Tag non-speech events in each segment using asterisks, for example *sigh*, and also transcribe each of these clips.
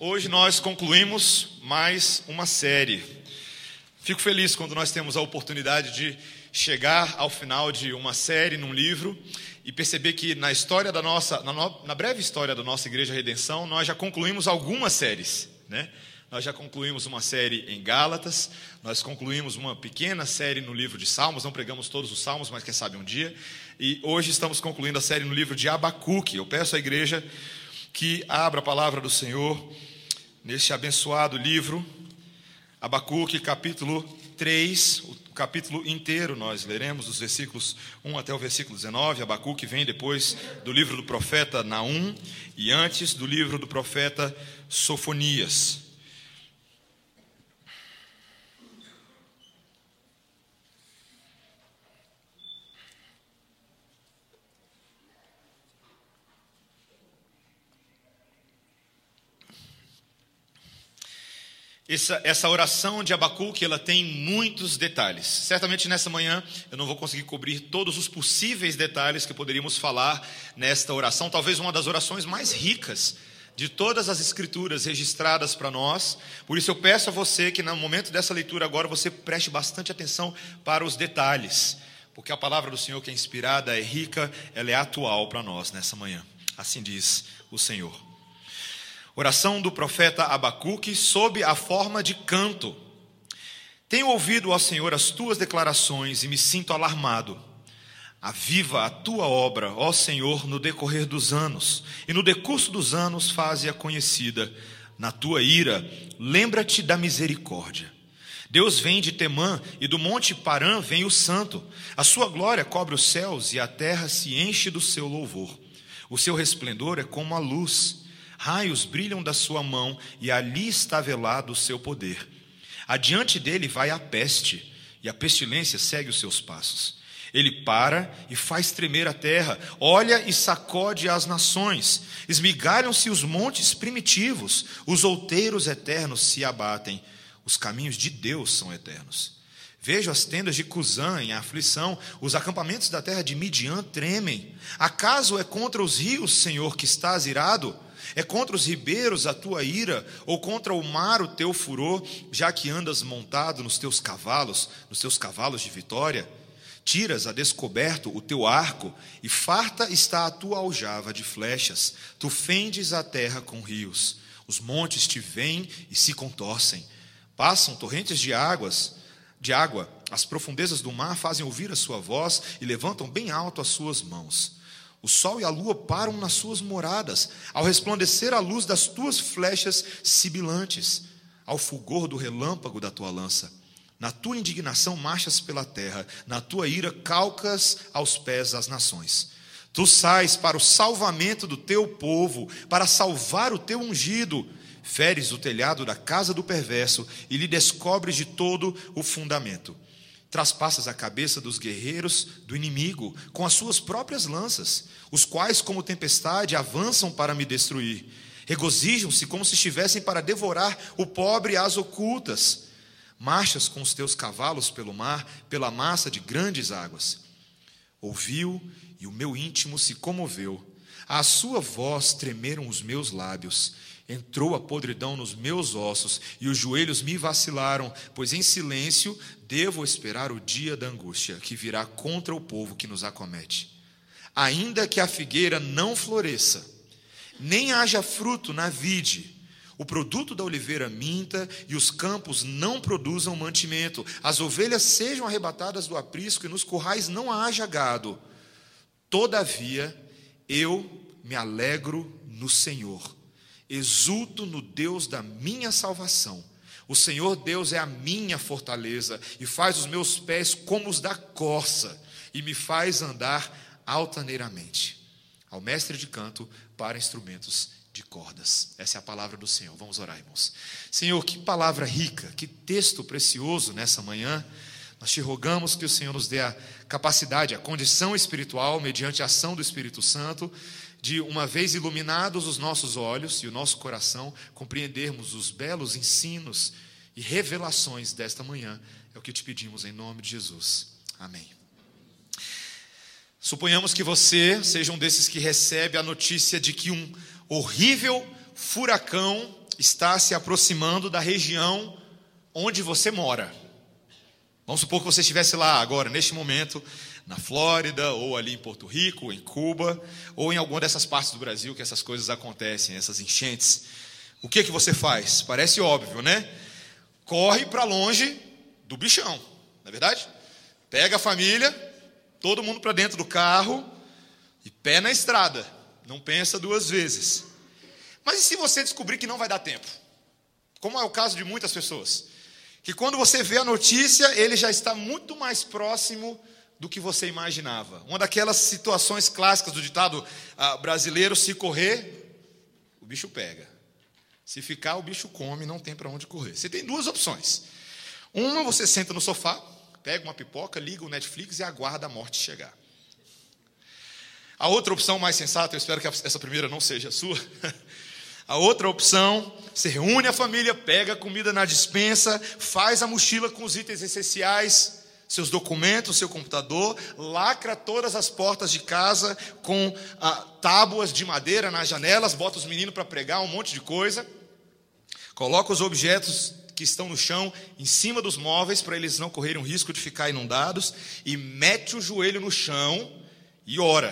Hoje nós concluímos mais uma série. Fico feliz quando nós temos a oportunidade de chegar ao final de uma série num livro e perceber que na história da nossa, na, no, na breve história da nossa Igreja Redenção, nós já concluímos algumas séries, né? Nós já concluímos uma série em Gálatas, nós concluímos uma pequena série no livro de Salmos, não pregamos todos os Salmos, mas quem sabe um dia. E hoje estamos concluindo a série no livro de Abacuque. Eu peço à igreja que abra a palavra do Senhor neste abençoado livro, Abacuque, capítulo 3, o capítulo inteiro nós leremos, os versículos 1 até o versículo 19. Abacuque vem depois do livro do profeta Naum e antes do livro do profeta Sofonias. Essa, essa oração de Abacuque, ela tem muitos detalhes. Certamente nessa manhã eu não vou conseguir cobrir todos os possíveis detalhes que poderíamos falar nesta oração, talvez uma das orações mais ricas de todas as escrituras registradas para nós. Por isso eu peço a você que no momento dessa leitura agora você preste bastante atenção para os detalhes, porque a palavra do Senhor que é inspirada é rica, ela é atual para nós nessa manhã. Assim diz o Senhor. Oração do profeta Abacuque sob a forma de canto. Tenho ouvido, ó Senhor, as tuas declarações e me sinto alarmado. Aviva a tua obra, ó Senhor, no decorrer dos anos, e no decurso dos anos faze-a conhecida. Na tua ira, lembra-te da misericórdia. Deus vem de Temã e do monte Parã vem o santo. A sua glória cobre os céus e a terra se enche do seu louvor. O seu resplendor é como a luz Raios brilham da sua mão e ali está velado o seu poder. Adiante dele vai a peste, e a pestilência segue os seus passos. Ele para e faz tremer a terra, olha e sacode as nações. Esmigalham-se os montes primitivos, os outeiros eternos se abatem. Os caminhos de Deus são eternos. Vejo as tendas de Cusã em aflição, os acampamentos da terra de Midian tremem. Acaso é contra os rios, Senhor, que estás irado? É contra os ribeiros a tua ira, ou contra o mar o teu furor, já que andas montado nos teus cavalos, nos teus cavalos de vitória? Tiras a descoberto o teu arco, e farta está a tua aljava de flechas. Tu fendes a terra com rios. Os montes te vêm e se contorcem. Passam torrentes de águas, de água. As profundezas do mar fazem ouvir a sua voz e levantam bem alto as suas mãos. O sol e a lua param nas suas moradas, ao resplandecer a luz das tuas flechas sibilantes, ao fulgor do relâmpago da tua lança. Na tua indignação marchas pela terra, na tua ira calcas aos pés as nações. Tu sais para o salvamento do teu povo, para salvar o teu ungido. Feres o telhado da casa do perverso e lhe descobres de todo o fundamento. Traspassas a cabeça dos guerreiros do inimigo com as suas próprias lanças, os quais, como tempestade, avançam para me destruir. Regozijam-se como se estivessem para devorar o pobre às ocultas. Marchas com os teus cavalos pelo mar, pela massa de grandes águas. Ouviu e o meu íntimo se comoveu. À sua voz tremeram os meus lábios. Entrou a podridão nos meus ossos e os joelhos me vacilaram, pois em silêncio devo esperar o dia da angústia que virá contra o povo que nos acomete. Ainda que a figueira não floresça, nem haja fruto na vide, o produto da oliveira minta e os campos não produzam mantimento, as ovelhas sejam arrebatadas do aprisco e nos currais não haja gado. Todavia, eu me alegro no Senhor exulto no Deus da minha salvação. O Senhor Deus é a minha fortaleza e faz os meus pés como os da corça e me faz andar altaneiramente. Ao mestre de canto para instrumentos de cordas. Essa é a palavra do Senhor. Vamos orar, irmãos. Senhor, que palavra rica, que texto precioso nessa manhã. Nós te rogamos que o Senhor nos dê a capacidade, a condição espiritual, mediante a ação do Espírito Santo, de, uma vez iluminados os nossos olhos e o nosso coração, compreendermos os belos ensinos e revelações desta manhã. É o que te pedimos em nome de Jesus. Amém. Suponhamos que você seja um desses que recebe a notícia de que um horrível furacão está se aproximando da região onde você mora. Vamos supor que você estivesse lá agora, neste momento, na Flórida, ou ali em Porto Rico, ou em Cuba, ou em alguma dessas partes do Brasil que essas coisas acontecem, essas enchentes. O que que você faz? Parece óbvio, né? Corre para longe do bichão, não é verdade? Pega a família, todo mundo para dentro do carro e pé na estrada. Não pensa duas vezes. Mas e se você descobrir que não vai dar tempo? Como é o caso de muitas pessoas. Que quando você vê a notícia, ele já está muito mais próximo do que você imaginava. Uma daquelas situações clássicas do ditado ah, brasileiro: se correr, o bicho pega. Se ficar, o bicho come, não tem para onde correr. Você tem duas opções. Uma, você senta no sofá, pega uma pipoca, liga o Netflix e aguarda a morte chegar. A outra opção mais sensata, eu espero que essa primeira não seja a sua. *laughs* A outra opção, você reúne a família, pega a comida na dispensa, faz a mochila com os itens essenciais, seus documentos, seu computador, lacra todas as portas de casa com ah, tábuas de madeira nas janelas, bota os meninos para pregar um monte de coisa, coloca os objetos que estão no chão em cima dos móveis para eles não correrem o risco de ficar inundados e mete o joelho no chão e ora.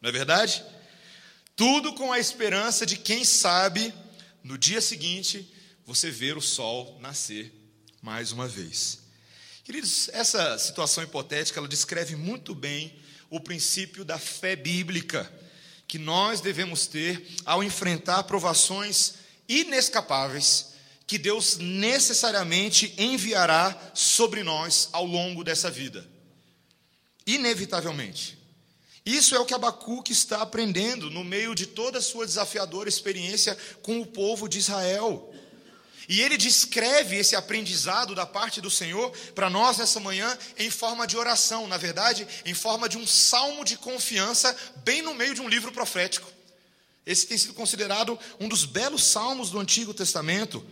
Não é verdade? Tudo com a esperança de quem sabe no dia seguinte você ver o sol nascer mais uma vez. Queridos, essa situação hipotética ela descreve muito bem o princípio da fé bíblica que nós devemos ter ao enfrentar provações inescapáveis que Deus necessariamente enviará sobre nós ao longo dessa vida. Inevitavelmente. Isso é o que Abacuque está aprendendo no meio de toda a sua desafiadora experiência com o povo de Israel. E ele descreve esse aprendizado da parte do Senhor para nós nessa manhã em forma de oração, na verdade, em forma de um salmo de confiança, bem no meio de um livro profético. Esse tem sido considerado um dos belos salmos do Antigo Testamento,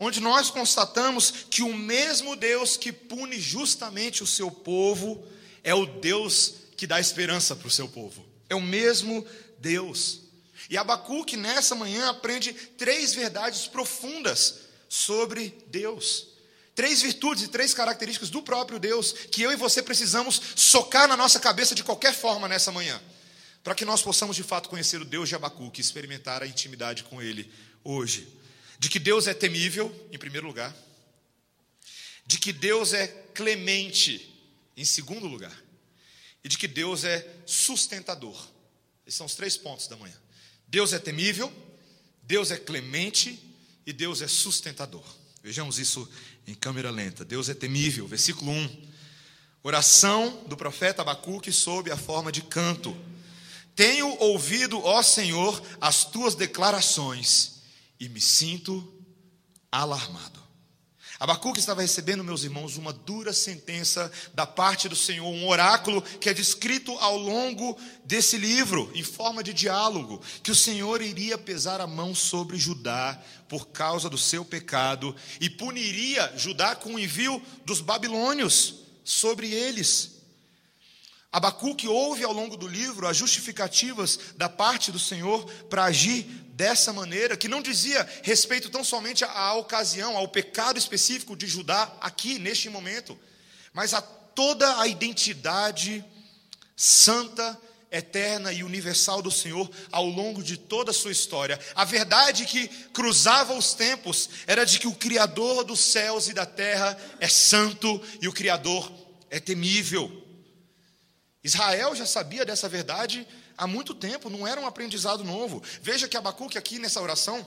onde nós constatamos que o mesmo Deus que pune justamente o seu povo é o Deus que dá esperança para o seu povo. É o mesmo Deus. E Abacuque, nessa manhã, aprende três verdades profundas sobre Deus. Três virtudes e três características do próprio Deus que eu e você precisamos socar na nossa cabeça de qualquer forma nessa manhã, para que nós possamos de fato conhecer o Deus de Abacuque experimentar a intimidade com Ele hoje. De que Deus é temível, em primeiro lugar, de que Deus é clemente, em segundo lugar, e de que Deus é sustentador. Esses são os três pontos da manhã. Deus é temível, Deus é clemente e Deus é sustentador. Vejamos isso em câmera lenta. Deus é temível, versículo 1. Oração do profeta Abacuque sob a forma de canto. Tenho ouvido, ó Senhor, as tuas declarações e me sinto alarmado. Abacuque estava recebendo, meus irmãos, uma dura sentença da parte do Senhor, um oráculo que é descrito ao longo desse livro, em forma de diálogo, que o Senhor iria pesar a mão sobre Judá por causa do seu pecado e puniria Judá com o envio dos babilônios sobre eles. Abacuque ouve ao longo do livro as justificativas da parte do Senhor para agir dessa maneira, que não dizia respeito tão somente à ocasião, ao pecado específico de Judá aqui, neste momento, mas a toda a identidade santa, eterna e universal do Senhor ao longo de toda a sua história. A verdade que cruzava os tempos era de que o Criador dos céus e da terra é santo e o Criador é temível. Israel já sabia dessa verdade há muito tempo, não era um aprendizado novo. Veja que Abacuque, aqui nessa oração,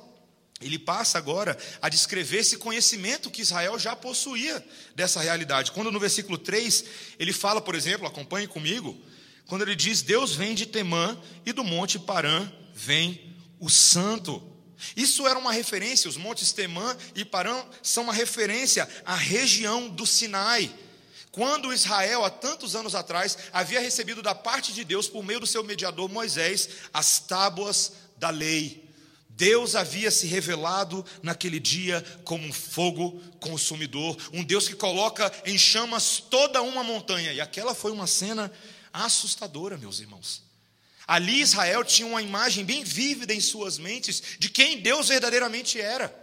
ele passa agora a descrever esse conhecimento que Israel já possuía dessa realidade. Quando no versículo 3 ele fala, por exemplo, acompanhe comigo, quando ele diz: Deus vem de Temã e do monte Parã vem o santo. Isso era uma referência, os montes Temã e Parã são uma referência à região do Sinai quando Israel, há tantos anos atrás, havia recebido da parte de Deus, por meio do seu mediador Moisés, as tábuas da lei. Deus havia se revelado naquele dia como um fogo consumidor, um Deus que coloca em chamas toda uma montanha, e aquela foi uma cena assustadora, meus irmãos. Ali Israel tinha uma imagem bem vívida em suas mentes de quem Deus verdadeiramente era.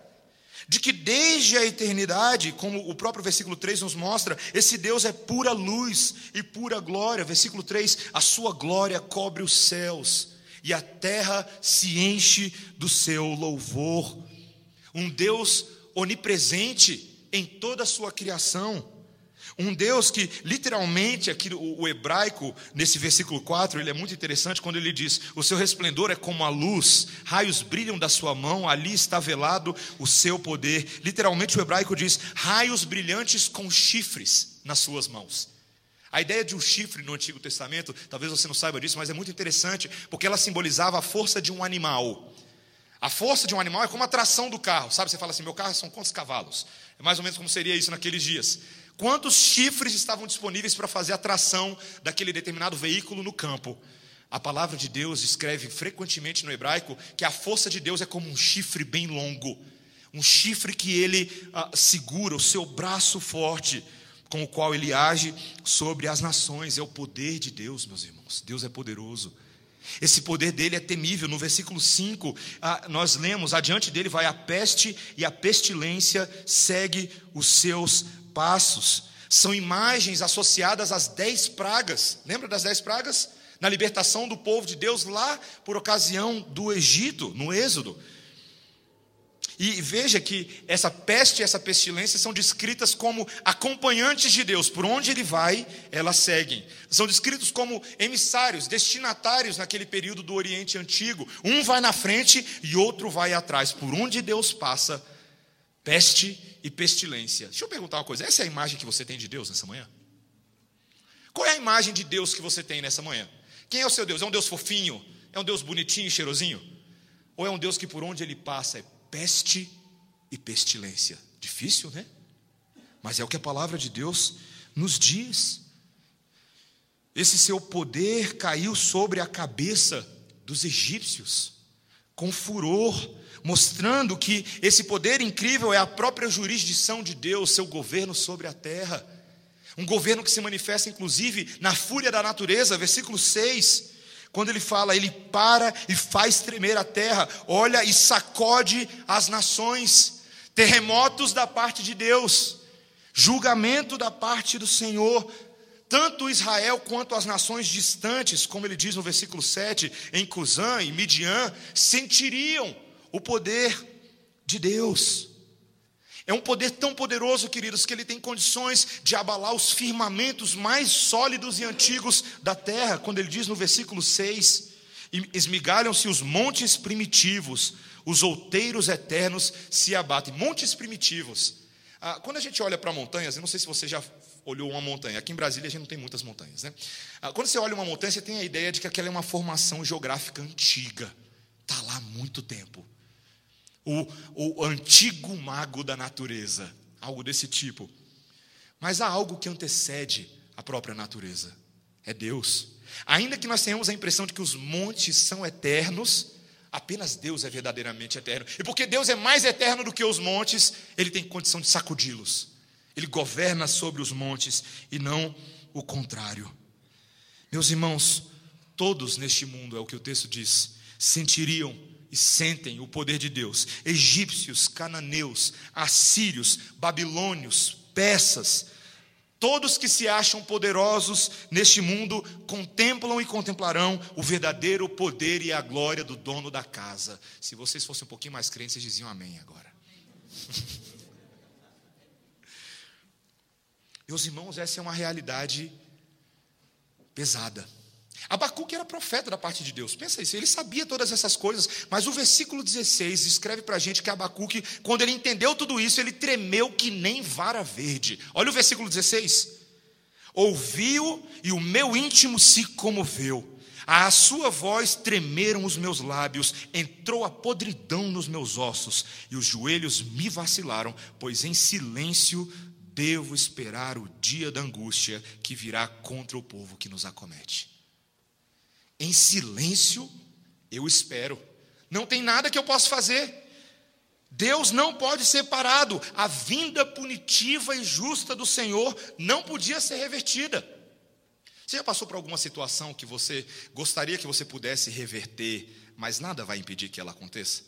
De que desde a eternidade, como o próprio versículo 3 nos mostra, esse Deus é pura luz e pura glória. Versículo 3: a sua glória cobre os céus e a terra se enche do seu louvor. Um Deus onipresente em toda a sua criação. Um Deus que, literalmente, aqui o, o, hebraico, nesse versículo 4, ele é muito interessante quando ele diz: O seu resplendor é como a luz, raios brilham da sua mão, ali está velado o seu poder. Literalmente, o hebraico diz: raios brilhantes com chifres nas suas mãos. A ideia de um chifre no Antigo Testamento, talvez você não saiba disso, mas é muito interessante, porque ela simbolizava a força de um animal. A força de um animal é como a tração do carro, sabe? Você fala assim: meu carro são quantos cavalos? É mais ou menos como seria isso naqueles dias. Quantos chifres estavam disponíveis para fazer a tração daquele determinado veículo no campo? A palavra de Deus escreve frequentemente no hebraico que a força de Deus é como um chifre bem longo, um chifre que ele ah, segura, o seu braço forte, com o qual ele age sobre as nações. É o poder de Deus, meus irmãos. Deus é poderoso. Esse poder dele é temível. No versículo 5, ah, nós lemos: adiante dele vai a peste, e a pestilência segue os seus passos. São imagens associadas às dez pragas. Lembra das dez pragas? Na libertação do povo de Deus lá por ocasião do Egito, no Êxodo. E veja que essa peste e essa pestilência são descritas como acompanhantes de Deus. Por onde ele vai, elas seguem. São descritos como emissários, destinatários naquele período do Oriente Antigo. Um vai na frente e outro vai atrás. Por onde Deus passa, peste e pestilência. Deixa eu perguntar uma coisa: essa é a imagem que você tem de Deus nessa manhã? Qual é a imagem de Deus que você tem nessa manhã? Quem é o seu Deus? É um Deus fofinho? É um Deus bonitinho e cheirosinho? Ou é um Deus que por onde ele passa é peste e pestilência? Difícil, né? Mas é o que a palavra de Deus nos diz. Esse seu poder caiu sobre a cabeça dos egípcios, com furor, mostrando que esse poder incrível é a própria jurisdição de Deus, seu governo sobre a terra. Um governo que se manifesta, inclusive, na fúria da natureza, versículo 6, quando ele fala, ele para e faz tremer a terra, olha e sacode as nações, terremotos da parte de Deus, julgamento da parte do Senhor, tanto Israel quanto as nações distantes, como ele diz no versículo 7, em Cusã e Midian, sentiriam o poder de Deus. É um poder tão poderoso, queridos, que ele tem condições de abalar os firmamentos mais sólidos e antigos da terra, quando ele diz no versículo 6: Esmigalham-se os montes primitivos, os outeiros eternos se abatem. Montes primitivos. Ah, quando a gente olha para montanhas, eu não sei se você já olhou uma montanha, aqui em Brasília a gente não tem muitas montanhas, né? Ah, quando você olha uma montanha, você tem a ideia de que aquela é uma formação geográfica antiga, está lá há muito tempo o, o antigo mago da natureza, algo desse tipo. Mas há algo que antecede a própria natureza: é Deus. Ainda que nós tenhamos a impressão de que os montes são eternos, apenas Deus é verdadeiramente eterno. E porque Deus é mais eterno do que os montes, Ele tem condição de sacudi-los. Ele governa sobre os montes e não o contrário. Meus irmãos, todos neste mundo, é o que o texto diz, sentiriam e sentem o poder de Deus. Egípcios, cananeus, assírios, babilônios, persas, todos que se acham poderosos neste mundo contemplam e contemplarão o verdadeiro poder e a glória do dono da casa. Se vocês fossem um pouquinho mais crentes, vocês diziam amém agora. *laughs* Meus irmãos, essa é uma realidade pesada. Abacuque era profeta da parte de Deus. Pensa isso, ele sabia todas essas coisas, mas o versículo 16 escreve para a gente que Abacuque, quando ele entendeu tudo isso, ele tremeu que nem vara verde. Olha o versículo 16. Ouviu e o meu íntimo se comoveu. À sua voz tremeram os meus lábios, entrou a podridão nos meus ossos, e os joelhos me vacilaram, pois em silêncio devo esperar o dia da angústia que virá contra o povo que nos acomete. Em silêncio, eu espero. Não tem nada que eu possa fazer. Deus não pode ser parado. A vinda punitiva e justa do Senhor não podia ser revertida. Você já passou por alguma situação que você gostaria que você pudesse reverter, mas nada vai impedir que ela aconteça?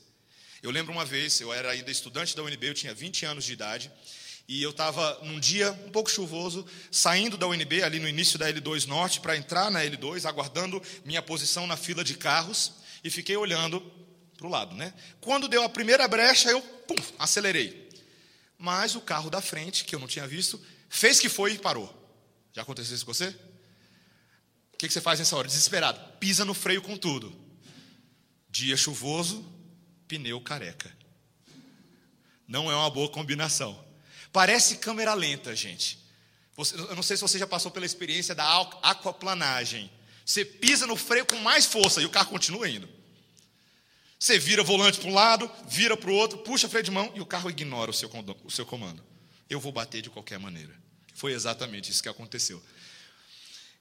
Eu lembro uma vez, eu era ainda estudante da UNB, eu tinha 20 anos de idade, e eu estava num dia um pouco chuvoso, saindo da UNB, ali no início da L2 Norte, para entrar na L2, aguardando minha posição na fila de carros, e fiquei olhando para o lado. Né? Quando deu a primeira brecha, eu pum, acelerei. Mas o carro da frente, que eu não tinha visto, fez que foi e parou. Já aconteceu isso com você? O que você faz nessa hora? Desesperado. Pisa no freio com tudo. Dia chuvoso, pneu careca. Não é uma boa combinação. Parece câmera lenta, gente. eu não sei se você já passou pela experiência da aquaplanagem. Você pisa no freio com mais força e o carro continua indo. Você vira o volante para um lado, vira para o outro, puxa freio de mão e o carro ignora o seu, o seu comando. Eu vou bater de qualquer maneira. Foi exatamente isso que aconteceu.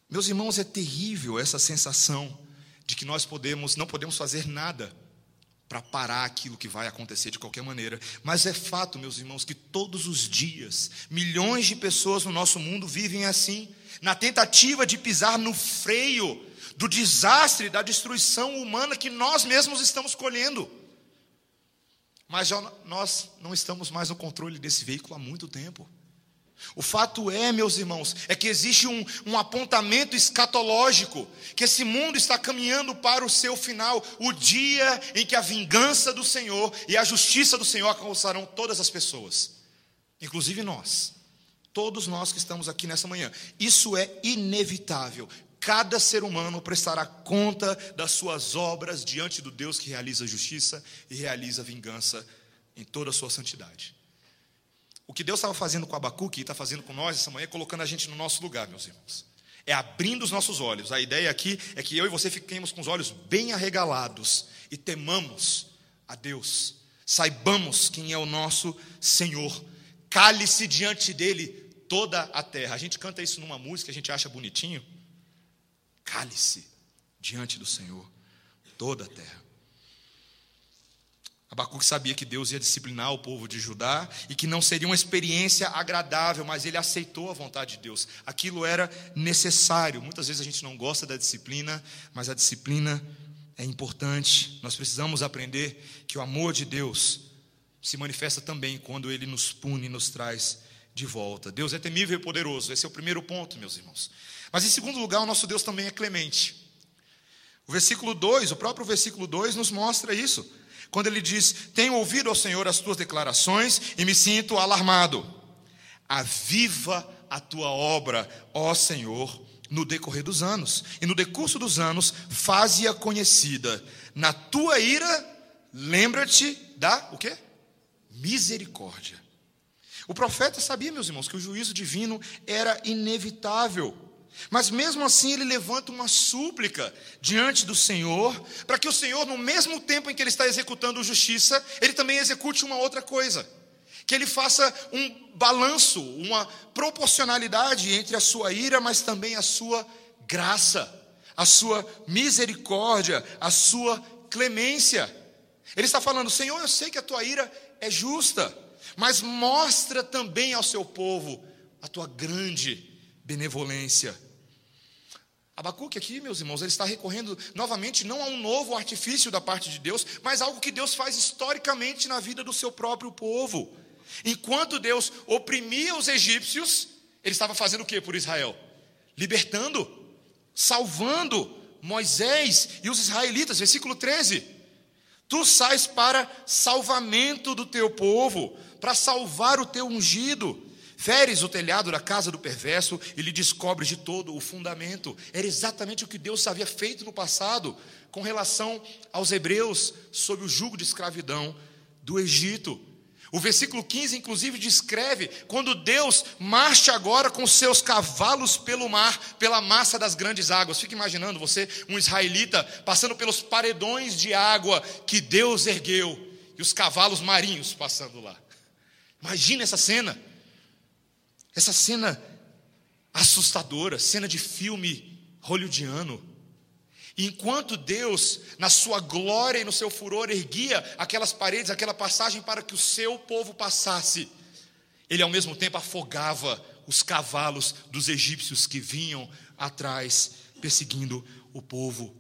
Meus irmãos, é terrível essa sensação de que nós podemos, não podemos fazer nada para parar aquilo que vai acontecer de qualquer maneira. Mas é fato, meus irmãos, que todos os dias, milhões de pessoas no nosso mundo vivem assim, na tentativa de pisar no freio do desastre, da destruição humana que nós mesmos estamos colhendo. Mas já nós não estamos mais no controle desse veículo há muito tempo. O fato é, meus irmãos, é que existe um, um, apontamento escatológico, que esse mundo está caminhando para o seu final, o dia em que a vingança do Senhor e a justiça do Senhor alcançarão todas as pessoas, inclusive nós, todos nós que estamos aqui nessa manhã. Isso é inevitável. Cada ser humano prestará conta das suas obras diante do Deus que realiza justiça e realiza vingança em toda a sua santidade. O que Deus estava fazendo com Abacuque e está fazendo com nós essa manhã é colocando a gente no nosso lugar, meus irmãos. É abrindo os nossos olhos. A ideia aqui é que eu e você fiquemos com os olhos bem arregalados e temamos a Deus. Saibamos quem é o nosso Senhor. Cale-se diante dele toda a terra. A gente canta isso numa música, a gente acha bonitinho. Cale-se diante do Senhor toda a terra. Abacuque sabia que Deus ia disciplinar o povo de Judá e que não seria uma experiência agradável, mas ele aceitou a vontade de Deus. Aquilo era necessário. Muitas vezes a gente não gosta da disciplina, mas a disciplina é importante. Nós precisamos aprender que o amor de Deus se manifesta também quando ele nos pune e nos traz de volta. Deus é temível e poderoso. Esse é o primeiro ponto, meus irmãos. Mas em segundo lugar, o nosso Deus também é clemente. O versículo 2, o próprio versículo 2 nos mostra isso. Quando ele diz: Tenho ouvido ao Senhor as tuas declarações e me sinto alarmado. Aviva a tua obra, ó Senhor, no decorrer dos anos, e no decurso dos anos, faze-a conhecida. Na tua ira, lembra-te da o quê? Misericórdia. O profeta sabia, meus irmãos, que o juízo divino era inevitável. Mas mesmo assim ele levanta uma súplica diante do Senhor, para que o Senhor, no mesmo tempo em que ele está executando justiça, ele também execute uma outra coisa. Que ele faça um balanço, uma proporcionalidade entre a sua ira, mas também a sua graça, a sua misericórdia, a sua clemência. Ele está falando: Senhor, eu sei que a tua ira é justa, mas mostra também ao seu povo a tua grande benevolência Abacuque aqui, meus irmãos, ele está recorrendo novamente não a um novo artifício da parte de Deus, mas algo que Deus faz historicamente na vida do seu próprio povo. Enquanto Deus oprimia os egípcios, ele estava fazendo o que por Israel? Libertando, salvando Moisés e os israelitas, versículo 13. Tu sais para salvamento do teu povo, para salvar o teu ungido. Feres o telhado da casa do perverso e lhe descobres de todo o fundamento. Era exatamente o que Deus havia feito no passado com relação aos hebreus sob o jugo de escravidão do Egito. O versículo 15, inclusive, descreve quando Deus marcha agora com seus cavalos pelo mar, pela massa das grandes águas. Fica imaginando você, um israelita, passando pelos paredões de água que Deus ergueu e os cavalos marinhos passando lá. Imagina essa cena. Essa cena assustadora, cena de filme hollywoodiano. Enquanto Deus, na sua glória e no seu furor, erguia aquelas paredes, aquela passagem para que o seu povo passasse, ele ao mesmo tempo afogava os cavalos dos egípcios que vinham atrás, perseguindo o povo.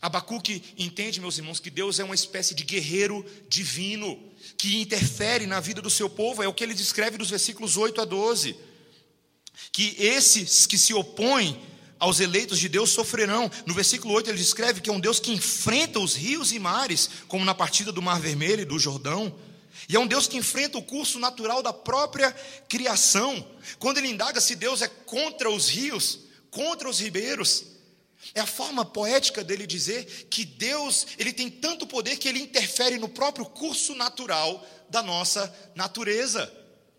Abacuque entende, meus irmãos, que Deus é uma espécie de guerreiro divino que interfere na vida do seu povo, é o que ele descreve dos versículos 8 a 12. Que esses que se opõem aos eleitos de Deus sofrerão. No versículo 8 ele descreve que é um Deus que enfrenta os rios e mares, como na partida do Mar Vermelho e do Jordão. E é um Deus que enfrenta o curso natural da própria criação. Quando ele indaga se Deus é contra os rios, contra os ribeiros, é a forma poética dele dizer que Deus, ele tem tanto poder que ele interfere no próprio curso natural da nossa natureza.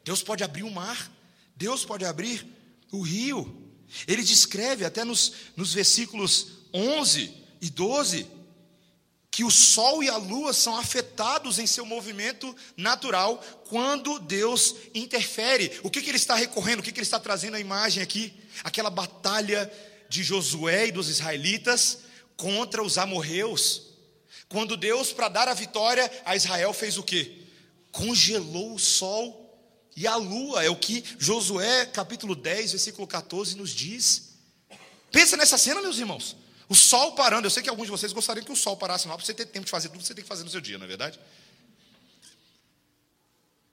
Deus pode abrir o mar, Deus pode abrir o rio. Ele descreve até nos, nos versículos 11 e 12 que o sol e a lua são afetados em seu movimento natural quando Deus interfere. O que, que ele está recorrendo? O que, que ele está trazendo a imagem aqui? Aquela batalha de Josué e dos israelitas contra os amorreus. Quando Deus, para dar a vitória a Israel, fez o que? Congelou o sol e a lua, é o que Josué, capítulo 10, versículo 14, nos diz. Pensa nessa cena, meus irmãos. O sol parando. Eu sei que alguns de vocês gostariam que o sol parasse não, para você ter tempo de fazer tudo que você tem que fazer no seu dia, não é verdade?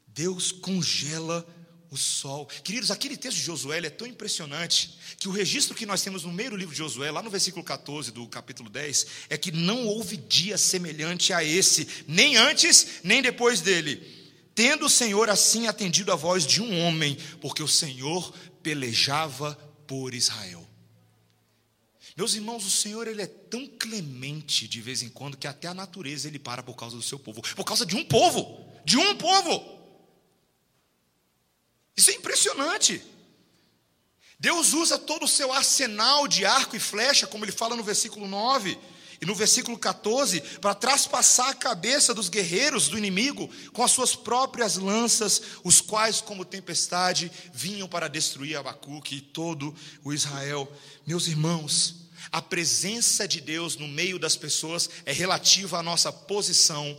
Deus congela o sol. Queridos, aquele texto de Josué é tão impressionante que o registro que nós temos no meio do livro de Josué, lá no versículo 14 do capítulo 10, é que não houve dia semelhante a esse, nem antes, nem depois dele tendo o Senhor assim atendido a voz de um homem, porque o Senhor pelejava por Israel. Meus irmãos, o Senhor ele é tão clemente de vez em quando que até a natureza ele para por causa do seu povo, por causa de um povo, de um povo. Isso é impressionante. Deus usa todo o seu arsenal de arco e flecha, como ele fala no versículo 9, e no versículo 14, para traspassar a cabeça dos guerreiros do inimigo com as suas próprias lanças, os quais, como tempestade, vinham para destruir Abacuque e todo o Israel. Meus irmãos, a presença de Deus no meio das pessoas é relativa à nossa posição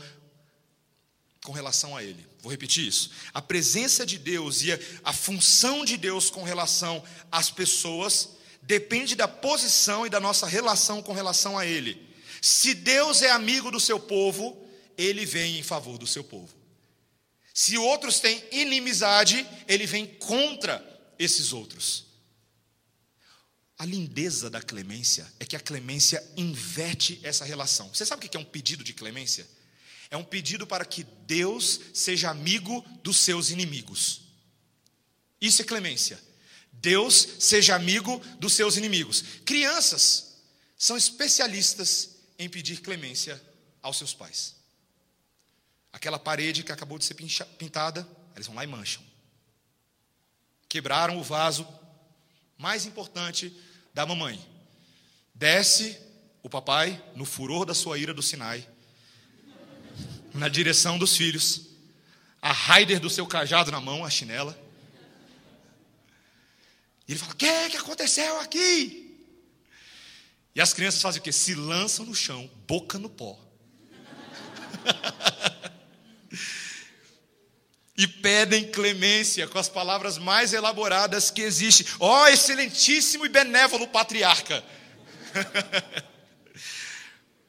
com relação a Ele. Vou repetir isso. A presença de Deus e a, a função de Deus com relação às pessoas depende da posição e da nossa relação com relação a Ele. Se Deus é amigo do seu povo, ele vem em favor do seu povo. Se outros têm inimizade, ele vem contra esses outros. A lindeza da clemência é que a clemência inverte essa relação. Você sabe o que é um pedido de clemência? É um pedido para que Deus seja amigo dos seus inimigos. Isso é clemência. Deus seja amigo dos seus inimigos. Crianças são especialistas em pedir clemência aos seus pais. Aquela parede que acabou de ser pintada, eles vão lá e mancham. Quebraram o vaso mais importante da mamãe. Desce o papai no furor da sua ira do Sinai, na direção dos filhos, a raider do seu cajado na mão, a chinela. E ele fala: O que, que aconteceu aqui? E as crianças fazem o quê? Se lançam no chão, boca no pó. *laughs* e pedem clemência com as palavras mais elaboradas que existe. Ó oh, excelentíssimo e benévolo patriarca. *laughs*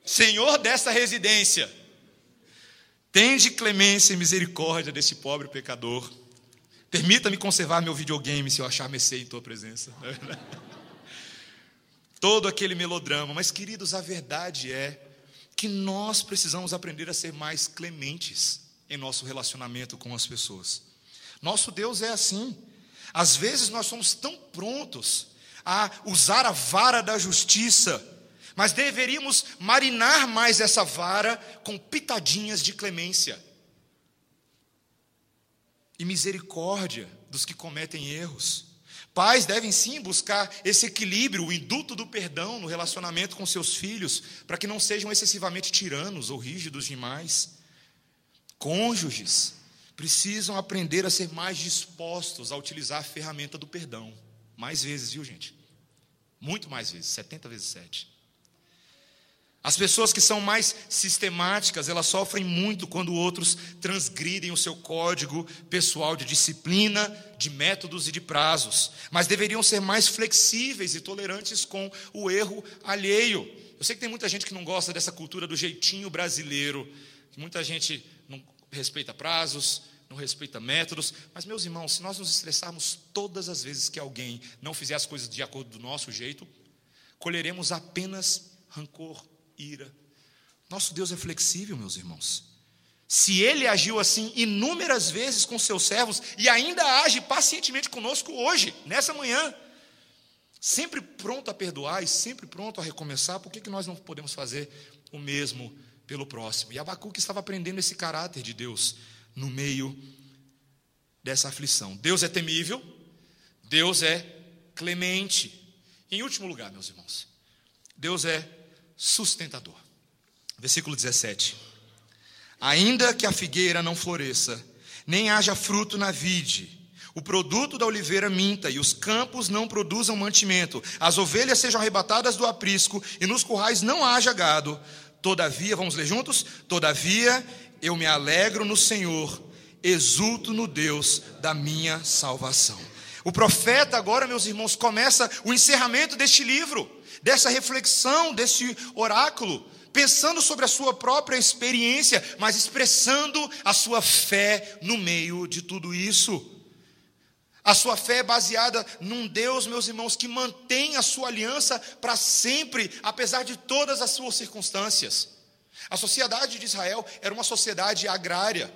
Senhor desta residência, tende clemência e misericórdia desse pobre pecador. Permita-me conservar meu videogame se eu achar mercê em tua presença. *laughs* todo aquele melodrama. Mas, queridos, a verdade é que nós precisamos aprender a ser mais clementes em nosso relacionamento com as pessoas. Nosso Deus é assim. Às vezes nós somos tão prontos a usar a vara da justiça, mas deveríamos marinar mais essa vara com pitadinhas de clemência e misericórdia dos que cometem erros. Pais devem sim buscar esse equilíbrio, o induto do perdão no relacionamento com seus filhos, para que não sejam excessivamente tiranos ou rígidos demais. Cônjuges precisam aprender a ser mais dispostos a utilizar a ferramenta do perdão. Mais vezes, viu, gente? Muito mais vezes, 70 vezes 7. As pessoas que são mais sistemáticas, elas sofrem muito quando outros transgridem o seu código pessoal de disciplina, de métodos e de prazos, mas deveriam ser mais flexíveis e tolerantes com o erro alheio. Eu sei que tem muita gente que não gosta dessa cultura do jeitinho brasileiro, que muita gente não respeita prazos, não respeita métodos, mas meus irmãos, se nós nos estressarmos todas as vezes que alguém não fizer as coisas de acordo do nosso jeito, colheremos apenas rancor, ira. Nosso Deus é flexível, meus irmãos. Se ele agiu assim inúmeras vezes com seus servos e ainda age pacientemente conosco hoje, nessa manhã, sempre pronto a perdoar e sempre pronto a recomeçar, por que, que nós não podemos fazer o mesmo pelo próximo? E Abacuque estava aprendendo esse caráter de Deus no meio dessa aflição. Deus é temível, Deus é clemente. Em último lugar, meus irmãos, Deus é sustentador. Versículo 17: Ainda que a figueira não floresça, nem haja fruto na vide, o produto da oliveira minta e os campos não produzam mantimento, as ovelhas sejam arrebatadas do aprisco e nos currais não haja gado. Todavia, vamos ler juntos? Todavia, eu me alegro no Senhor, exulto no Deus da minha salvação. O profeta, agora, meus irmãos, começa o encerramento deste livro dessa reflexão, desse oráculo, pensando sobre a sua própria experiência, mas expressando a sua fé no meio de tudo isso. A sua fé é baseada num Deus, meus irmãos, que mantém a sua aliança para sempre, apesar de todas as suas circunstâncias. A sociedade de Israel era uma sociedade agrária.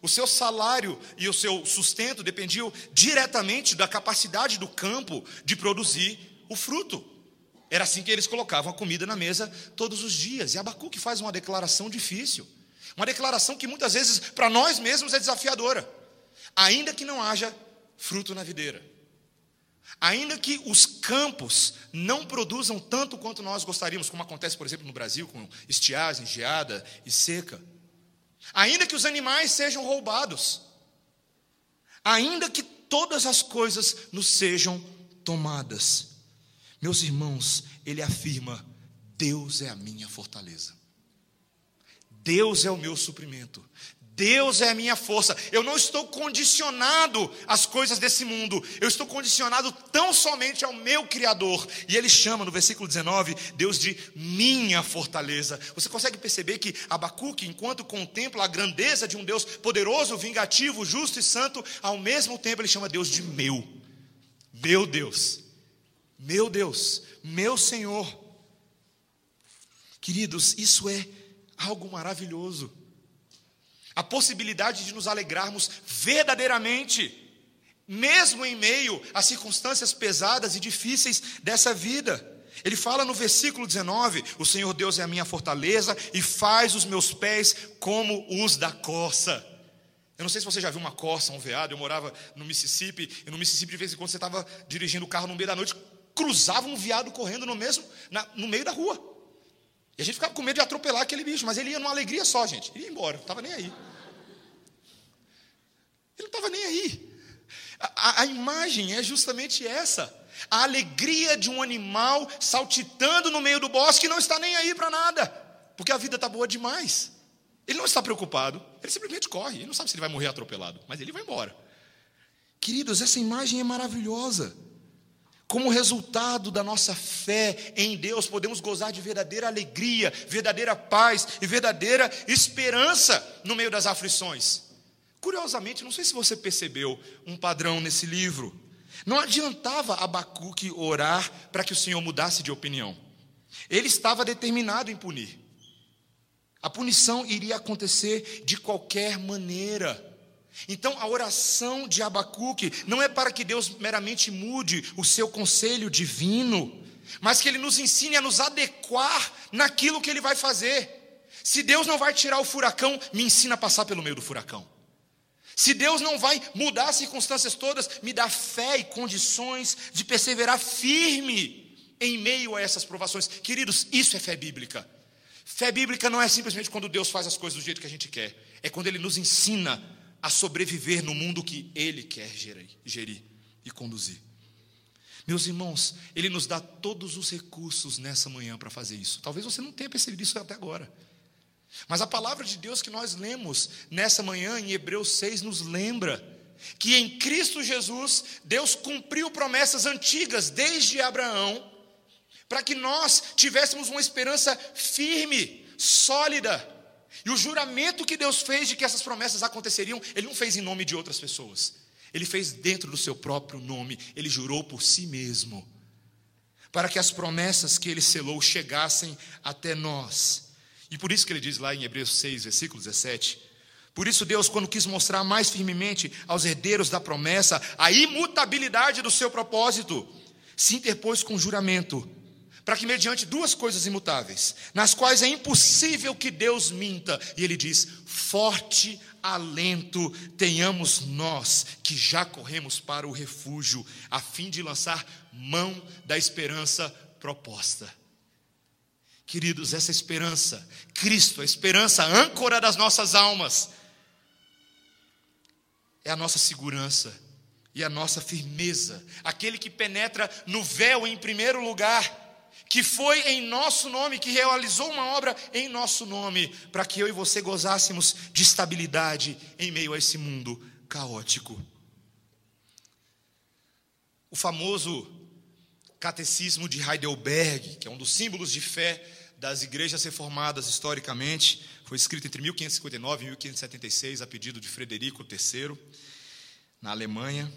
O seu salário e o seu sustento dependiam diretamente da capacidade do campo de produzir o fruto. Era assim que eles colocavam a comida na mesa todos os dias. E Abacuque faz uma declaração difícil. Uma declaração que muitas vezes para nós mesmos é desafiadora. Ainda que não haja fruto na videira. Ainda que os campos não produzam tanto quanto nós gostaríamos, como acontece, por exemplo, no Brasil, com estiagem, geada e seca. Ainda que os animais sejam roubados. Ainda que todas as coisas nos sejam tomadas. Meus irmãos, ele afirma: Deus é a minha fortaleza. Deus é o meu suprimento. Deus é a minha força. Eu não estou condicionado às coisas desse mundo. Eu estou condicionado tão somente ao meu Criador. E ele chama no versículo 19 Deus de minha fortaleza. Você consegue perceber que Abacuque, enquanto contempla a grandeza de um Deus poderoso, vingativo, justo e santo, ao mesmo tempo ele chama Deus de meu. Meu Deus. Meu Deus, meu Senhor. Queridos, isso é algo maravilhoso. A possibilidade de nos alegrarmos verdadeiramente, mesmo em meio às circunstâncias pesadas e difíceis dessa vida. Ele fala no versículo 19: O Senhor Deus é a minha fortaleza e faz os meus pés como os da corça. Eu não sei se você já viu uma corça, um veado. Eu morava no Mississippi, e no Mississippi, de vez em quando, você estava dirigindo o carro no meio da noite, cruzava um viado correndo no mesmo, na, no meio da rua. E a gente ficava com medo de atropelar aquele bicho, mas ele ia numa alegria só, gente. Ele ia embora, não estava nem aí. Ele não estava nem aí. A, a, imagem é justamente essa. A alegria de um animal saltitando no meio do bosque e não está nem aí para nada, porque a vida está boa demais. Ele não está preocupado, ele simplesmente corre. Ele não sabe se ele vai morrer atropelado, mas ele vai embora. Queridos, essa imagem é maravilhosa. Como resultado da nossa fé em Deus, podemos gozar de verdadeira alegria, verdadeira paz e verdadeira esperança no meio das aflições. Curiosamente, não sei se você percebeu um padrão nesse livro. Não adiantava Abacuque orar para que o Senhor mudasse de opinião. Ele estava determinado em punir. A punição iria acontecer de qualquer maneira. Então, a oração de Abacuque não é para que Deus meramente mude o seu conselho divino, mas que ele nos ensine a nos adequar naquilo que ele vai fazer. Se Deus não vai tirar o furacão, me ensina a passar pelo meio do furacão. Se Deus não vai mudar as circunstâncias todas, me dá fé e condições de perseverar firme em meio a essas provações. Queridos, isso é fé bíblica. Fé bíblica não é simplesmente quando Deus faz as coisas do jeito que a gente quer, é quando Ele nos ensina a sobreviver no mundo que Ele quer gerir, gerir e conduzir. Meus irmãos, Ele nos dá todos os recursos nessa manhã para fazer isso. Talvez você não tenha percebido isso até agora. Mas a palavra de Deus que nós lemos nessa manhã, em Hebreus 6, nos lembra que em Cristo Jesus, Deus cumpriu promessas antigas desde Abraão, para que nós tivéssemos uma esperança firme, sólida. E o juramento que Deus fez de que essas promessas aconteceriam, Ele não fez em nome de outras pessoas, Ele fez dentro do seu próprio nome, Ele jurou por si mesmo, para que as promessas que Ele selou chegassem até nós. E por isso que Ele diz lá em Hebreus 6, versículo 17: por isso, Deus, quando quis mostrar mais firmemente aos herdeiros da promessa a imutabilidade do seu propósito, se interpôs com juramento, para que, mediante duas coisas imutáveis, nas quais é impossível que Deus minta, e ele diz: forte alento tenhamos nós que já corremos para o refúgio, a fim de lançar mão da esperança proposta. Queridos, essa esperança, Cristo, a esperança, a âncora das nossas almas, é a nossa segurança e a nossa firmeza, aquele que penetra no véu em primeiro lugar, que foi em nosso nome, que realizou uma obra em nosso nome, para que eu e você gozássemos de estabilidade em meio a esse mundo caótico. O famoso Catecismo de Heidelberg, que é um dos símbolos de fé das igrejas reformadas historicamente, foi escrito entre 1559 e 1576, a pedido de Frederico III, na Alemanha.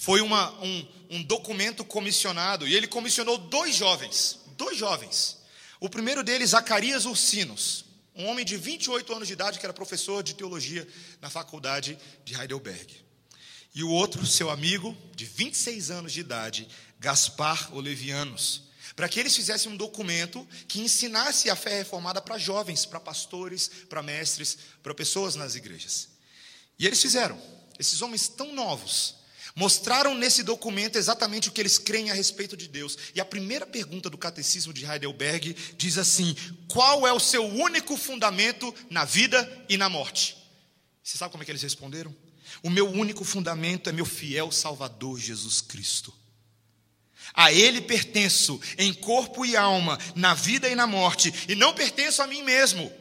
Foi uma, um, um documento comissionado, e ele comissionou dois jovens, dois jovens. O primeiro deles, Zacarias Ursinos, um homem de 28 anos de idade, que era professor de teologia na faculdade de Heidelberg. E o outro, seu amigo, de 26 anos de idade, Gaspar Olevianos, para que eles fizessem um documento que ensinasse a fé reformada para jovens, para pastores, para mestres, para pessoas nas igrejas. E eles fizeram. Esses homens tão novos mostraram nesse documento exatamente o que eles creem a respeito de Deus. E a primeira pergunta do Catecismo de Heidelberg diz assim: Qual é o seu único fundamento na vida e na morte? Você sabe como é que eles responderam? O meu único fundamento é meu fiel Salvador Jesus Cristo. A Ele pertenço em corpo e alma, na vida e na morte, e não pertenço a mim mesmo.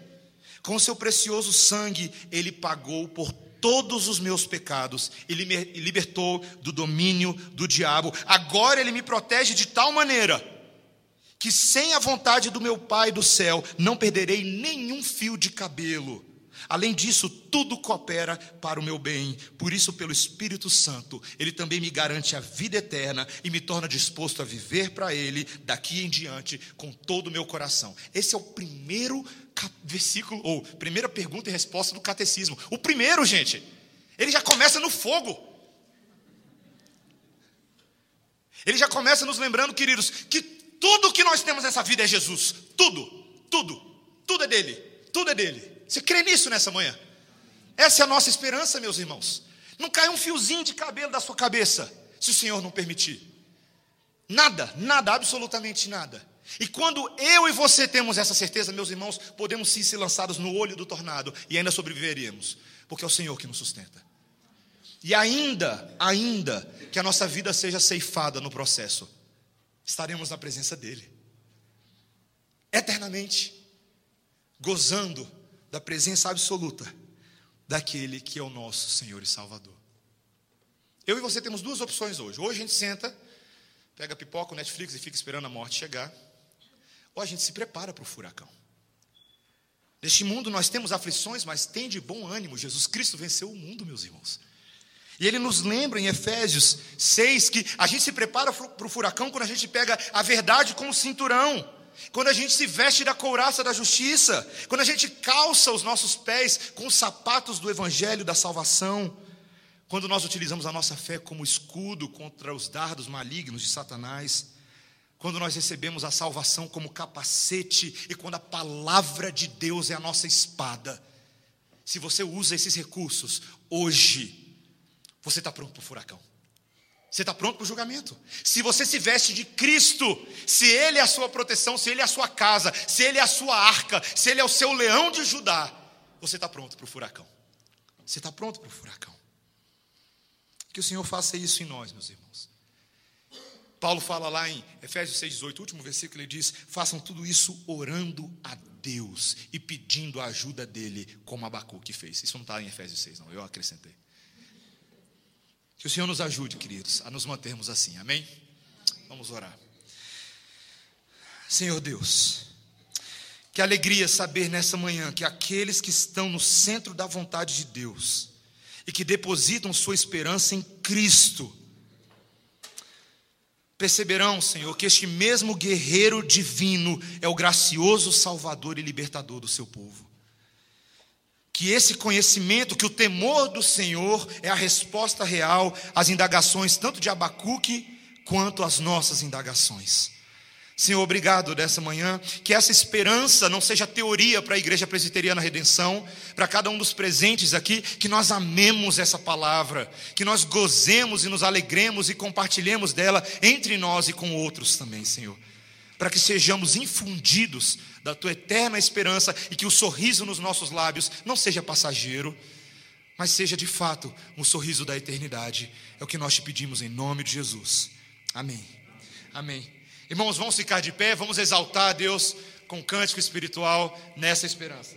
Com seu precioso sangue, Ele pagou por todos os meus pecados, Ele me libertou do domínio do diabo. Agora Ele me protege de tal maneira que, sem a vontade do meu Pai do céu, não perderei nenhum fio de cabelo. Além disso, tudo coopera para o meu bem. Por isso, pelo Espírito Santo, Ele também me garante a vida eterna e me torna disposto a viver para Ele daqui em diante com todo o meu coração. Esse é o primeiro versículo, ou primeira pergunta e resposta do catecismo. O primeiro, gente, ele já começa no fogo. Ele já começa nos lembrando, queridos, que tudo que nós temos nessa vida é Jesus. Tudo, tudo, tudo é dele, tudo é dele. Você crê nisso nessa manhã? Essa é a nossa esperança, meus irmãos. Não cai um fiozinho de cabelo da sua cabeça, se o Senhor não permitir. Nada, nada, absolutamente nada. E quando eu e você temos essa certeza, meus irmãos, podemos sim ser lançados no olho do tornado e ainda sobreviveríamos, porque é o Senhor que nos sustenta. E ainda, ainda que a nossa vida seja ceifada no processo, estaremos na presença dEle, eternamente, gozando da presença absoluta daquele que é o nosso Senhor e Salvador. Eu e você temos duas opções hoje. Hoje a gente senta, pega pipoca, o Netflix e fica esperando a morte chegar. Ou a gente se prepara para o furacão. Neste mundo nós temos aflições, mas tem de bom ânimo. Jesus Cristo venceu o mundo, meus irmãos. E ele nos lembra em Efésios 6 que a gente se prepara para o furacão quando a gente pega a verdade como cinturão quando a gente se veste da couraça da justiça, quando a gente calça os nossos pés com os sapatos do evangelho da salvação, quando nós utilizamos a nossa fé como escudo contra os dardos malignos de Satanás, quando nós recebemos a salvação como capacete e quando a palavra de Deus é a nossa espada. Se você usa esses recursos hoje, você está pronto para o furacão. Você está pronto para o julgamento. Se você se veste de Cristo, se Ele é a sua proteção, se Ele é a sua casa, se Ele é a sua arca, se Ele é o seu leão de Judá, você está pronto para o furacão. Você está pronto para o furacão. Que o Senhor faça isso em nós, meus irmãos. Paulo fala lá em Efésios 6,18, último versículo, ele diz: façam tudo isso orando a Deus e pedindo a ajuda dele, como Abacuque fez. Isso não está em Efésios 6, não, eu acrescentei. Que o Senhor nos ajude, queridos, a nos mantermos assim, amém? Vamos orar. Senhor Deus, que alegria saber nessa manhã que aqueles que estão no centro da vontade de Deus e que depositam sua esperança em Cristo, perceberão, Senhor, que este mesmo guerreiro divino é o gracioso Salvador e libertador do seu povo. Que esse conhecimento, que o temor do Senhor é a resposta real às indagações tanto de Abacuque quanto às nossas indagações. Senhor, obrigado dessa manhã. Que essa esperança não seja teoria para a Igreja Presbiteriana Redenção, para cada um dos presentes aqui, que nós amemos essa palavra, que nós gozemos e nos alegremos e compartilhemos dela entre nós e com outros também, Senhor. Para que sejamos infundidos da tua eterna esperança e que o sorriso nos nossos lábios não seja passageiro, mas seja de fato um sorriso da eternidade. É o que nós te pedimos em nome de Jesus. Amém. Amém. Irmãos, vamos ficar de pé, vamos exaltar a Deus com cântico espiritual nessa esperança.